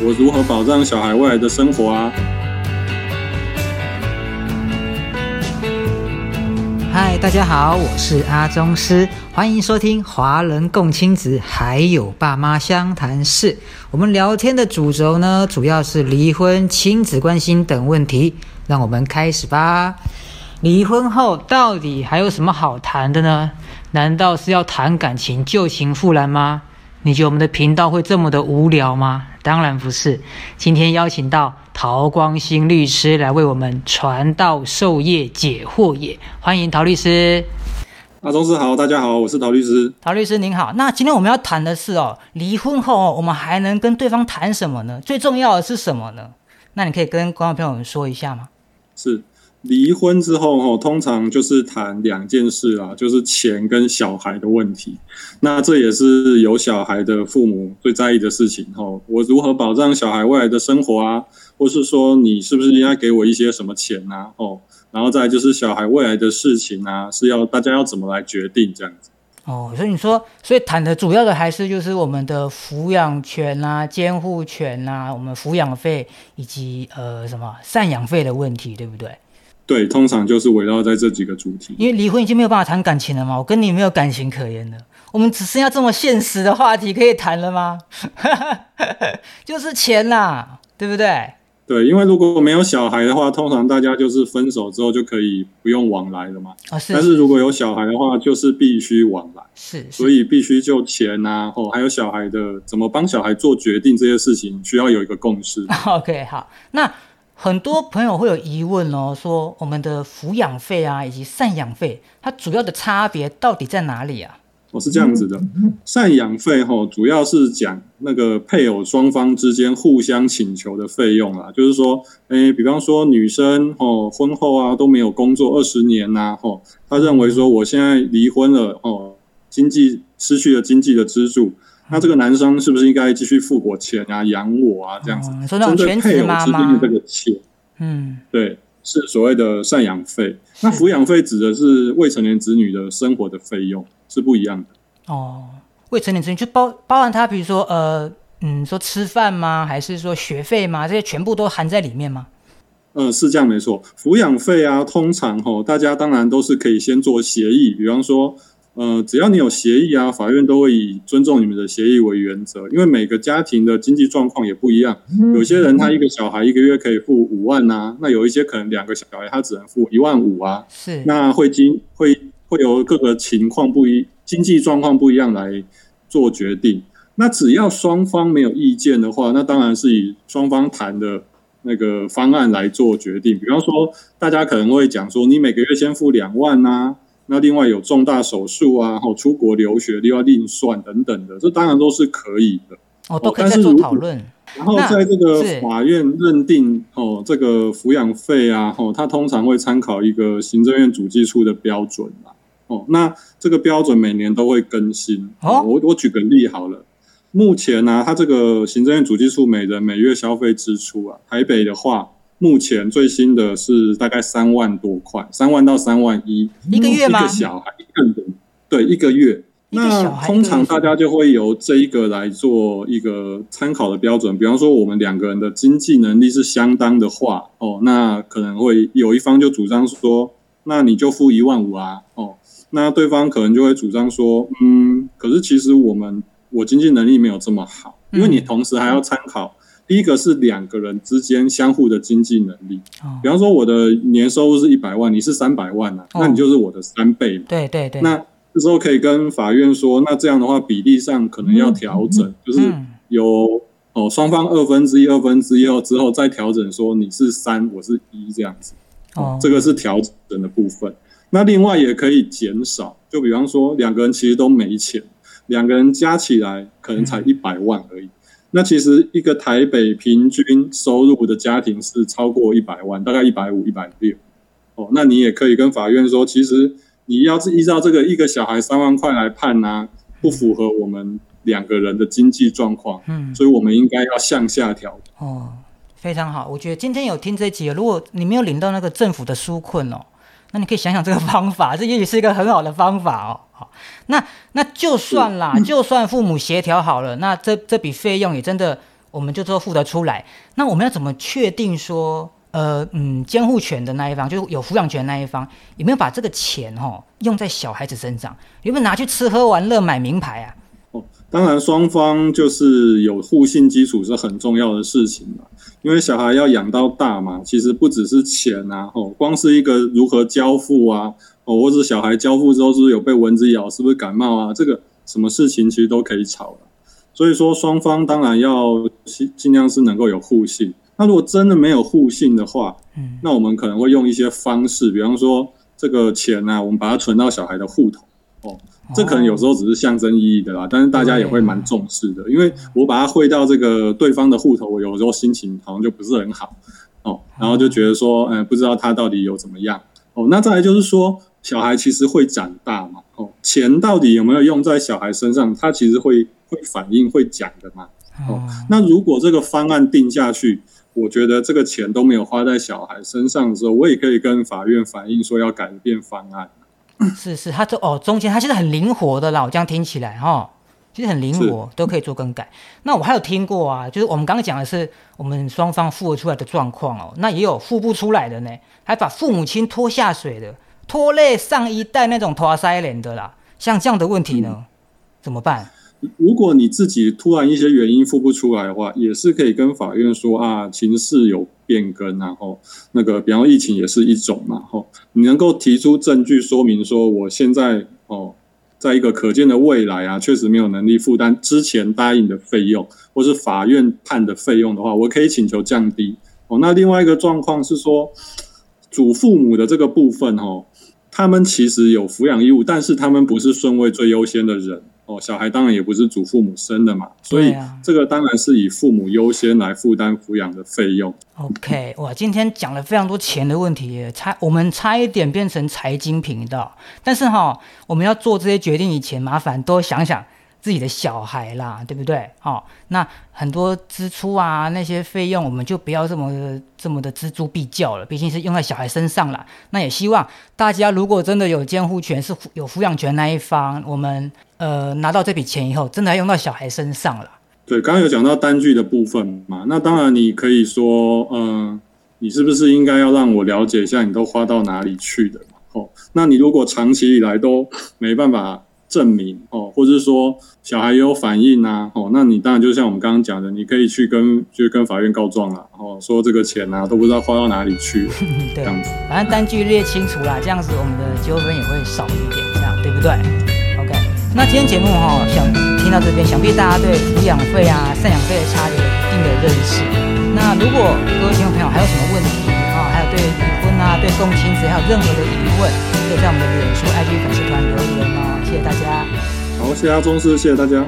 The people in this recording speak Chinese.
我如何保障小孩未来的生活啊？嗨，大家好，我是阿宗师，欢迎收听华人共亲子，还有爸妈相谈室。我们聊天的主轴呢，主要是离婚、亲子关系等问题。让我们开始吧。离婚后到底还有什么好谈的呢？难道是要谈感情、旧情复燃吗？你觉得我们的频道会这么的无聊吗？当然不是。今天邀请到陶光兴律师来为我们传道授业解惑也，欢迎陶律师。阿宗师好，大家好，我是陶律师。陶律师您好。那今天我们要谈的是哦，离婚后我们还能跟对方谈什么呢？最重要的是什么呢？那你可以跟观众朋友们说一下吗？是。离婚之后，哈，通常就是谈两件事啦，就是钱跟小孩的问题。那这也是有小孩的父母最在意的事情，哈。我如何保障小孩未来的生活啊？或是说，你是不是应该给我一些什么钱啊？哦，然后再就是小孩未来的事情啊，是要大家要怎么来决定这样子？哦，所以你说，所以谈的主要的还是就是我们的抚养权啊、监护权啊、我们抚养费以及呃什么赡养费的问题，对不对？对，通常就是围绕在这几个主题。因为离婚已经没有办法谈感情了嘛，我跟你没有感情可言了，我们只剩下这么现实的话题可以谈了吗？就是钱啦，对不对？对，因为如果没有小孩的话，通常大家就是分手之后就可以不用往来了嘛。啊，是。但是如果有小孩的话，就是必须往来。是。所以必须就钱啊，哦，还有小孩的怎么帮小孩做决定这些事情，需要有一个共识。OK，好，那。很多朋友会有疑问哦，说我们的抚养费啊，以及赡养费，它主要的差别到底在哪里啊？哦，是这样子的，赡养费哈，主要是讲那个配偶双方之间互相请求的费用啊，就是说，诶，比方说女生哦，婚后啊都没有工作二十年呐，吼，她认为说我现在离婚了哦，经济失去了经济的支柱。那这个男生是不是应该继续付我钱啊，养我啊，这样子？针对配偶之间的这个钱，嗯，对，是所谓的赡养费。那抚养费指的是未成年子女的生活的费用，是不一样的。哦，未成年子女就包包含他，比如说呃，嗯，说吃饭吗？还是说学费吗？这些全部都含在里面吗？嗯，是这样没错。抚养费啊，通常吼，大家当然都是可以先做协议，比方说。呃，只要你有协议啊，法院都会以尊重你们的协议为原则。因为每个家庭的经济状况也不一样，有些人他一个小孩一个月可以付五万呐，那有一些可能两个小孩他只能付一万五啊。是，那会经会会有各个情况不一，经济状况不一样来做决定。那只要双方没有意见的话，那当然是以双方谈的那个方案来做决定。比方说，大家可能会讲说，你每个月先付两万呐。那另外有重大手术啊，或出国留学另外另算等等的，这当然都是可以的。哦，都可以做讨论。然后在这个法院认定哦，这个抚养费啊，哦，他通常会参考一个行政院主计处的标准啦。哦，那这个标准每年都会更新。哦，我我举个例好了，目前呢，他这个行政院主计处每人每月消费支出啊，台北的话。目前最新的是大概三万多块，三万到三万一一个月吗？一个小孩一个人，对，一个月。那通常大家就会由这一个来做一个参考的标准。比方说，我们两个人的经济能力是相当的话，哦，那可能会有一方就主张说，那你就付一万五啊，哦，那对方可能就会主张说，嗯，可是其实我们我经济能力没有这么好，因为你同时还要参考。第一个是两个人之间相互的经济能力，比方说我的年收入是一百万，你是三百万啊，那你就是我的三倍嘛。对对对。那这时候可以跟法院说，那这样的话比例上可能要调整，就是有哦双方二分之一、二分之一后之后再调整，说你是三，我是一这样子。哦，这个是调整的部分。那另外也可以减少，就比方说两个人其实都没钱，两个人加起来可能才一百万而已。那其实一个台北平均收入的家庭是超过一百万，大概一百五、一百六。哦，那你也可以跟法院说，其实你要是依照这个一个小孩三万块来判呢，不符合我们两个人的经济状况。嗯，所以我们应该要向下调。哦，非常好，我觉得今天有听这集，如果你没有领到那个政府的纾困哦。那你可以想想这个方法，这也许是一个很好的方法哦。好，那那就算啦，就算父母协调好了，那这这笔费用也真的我们就说付得出来。那我们要怎么确定说，呃，嗯，监护权的那一方，就是有抚养权那一方，有没有把这个钱哈用在小孩子身上？有没有拿去吃喝玩乐、买名牌啊？哦，当然，双方就是有互信基础是很重要的事情嘛。因为小孩要养到大嘛，其实不只是钱啊，哦，光是一个如何交付啊，哦，或者小孩交付之后是不是有被蚊子咬，是不是感冒啊，这个什么事情其实都可以吵的。所以说，双方当然要尽尽量是能够有互信。那如果真的没有互信的话，嗯，那我们可能会用一些方式，比方说这个钱呢，我们把它存到小孩的户头，哦，这可能有时候只是象征意义的啦，但是大家也会蛮重视的，因为我把它汇到这个对方的户头，我有时候心情好像就不是很好，哦，然后就觉得说，嗯，不知道他到底有怎么样，哦，那再来就是说，小孩其实会长大嘛，哦，钱到底有没有用在小孩身上，他其实会。会反应会讲的嘛？哦，那如果这个方案定下去，我觉得这个钱都没有花在小孩身上的时候，我也可以跟法院反映说要改变方案。是是，他这哦中间他现在很灵活的啦，我这样听起来哈，其实很灵活，都可以做更改。那我还有听过啊，就是我们刚刚讲的是我们双方付出来的状况哦，那也有付不出来的呢，还把父母亲拖下水的，拖累上一代那种拖腮脸的啦，像这样的问题呢，怎么办？如果你自己突然一些原因付不出来的话，也是可以跟法院说啊，情势有变更，然后那个，比方疫情也是一种嘛，吼，你能够提出证据说明说，我现在哦，在一个可见的未来啊，确实没有能力负担之前答应的费用，或是法院判的费用的话，我可以请求降低。哦，那另外一个状况是说，祖父母的这个部分，哦，他们其实有抚养义务，但是他们不是顺位最优先的人。哦，小孩当然也不是祖父母生的嘛，所以这个当然是以父母优先来负担抚养的费用。OK，哇，今天讲了非常多钱的问题，差我们差一点变成财经频道，但是哈，我们要做这些决定以前，麻烦多想想。自己的小孩啦，对不对？哦，那很多支出啊，那些费用，我们就不要这么这么的锱铢必较了。毕竟是用在小孩身上了。那也希望大家，如果真的有监护权，是有抚养权那一方，我们呃拿到这笔钱以后，真的要用到小孩身上了。对，刚刚有讲到单据的部分嘛，那当然你可以说，嗯，你是不是应该要让我了解一下，你都花到哪里去的？哦，那你如果长期以来都没办法。证明哦，或者是说小孩也有反应啊，哦，那你当然就像我们刚刚讲的，你可以去跟去跟法院告状了，然后说这个钱啊都不知道花到哪里去，这样子，反正单据列清楚啦，这样子我们的纠纷也会少一点，这样对不对？OK，那今天节目哈，想听到这边，想必大家对抚养费啊、赡养费的差别有一定的认识。那如果各位听众朋友还有什么问题对离婚啊、对共亲子还有任何的疑问，可以在我们的脸书 IG 粉丝团留言哦。谢谢大家。好，谢谢阿宗师，谢谢大家。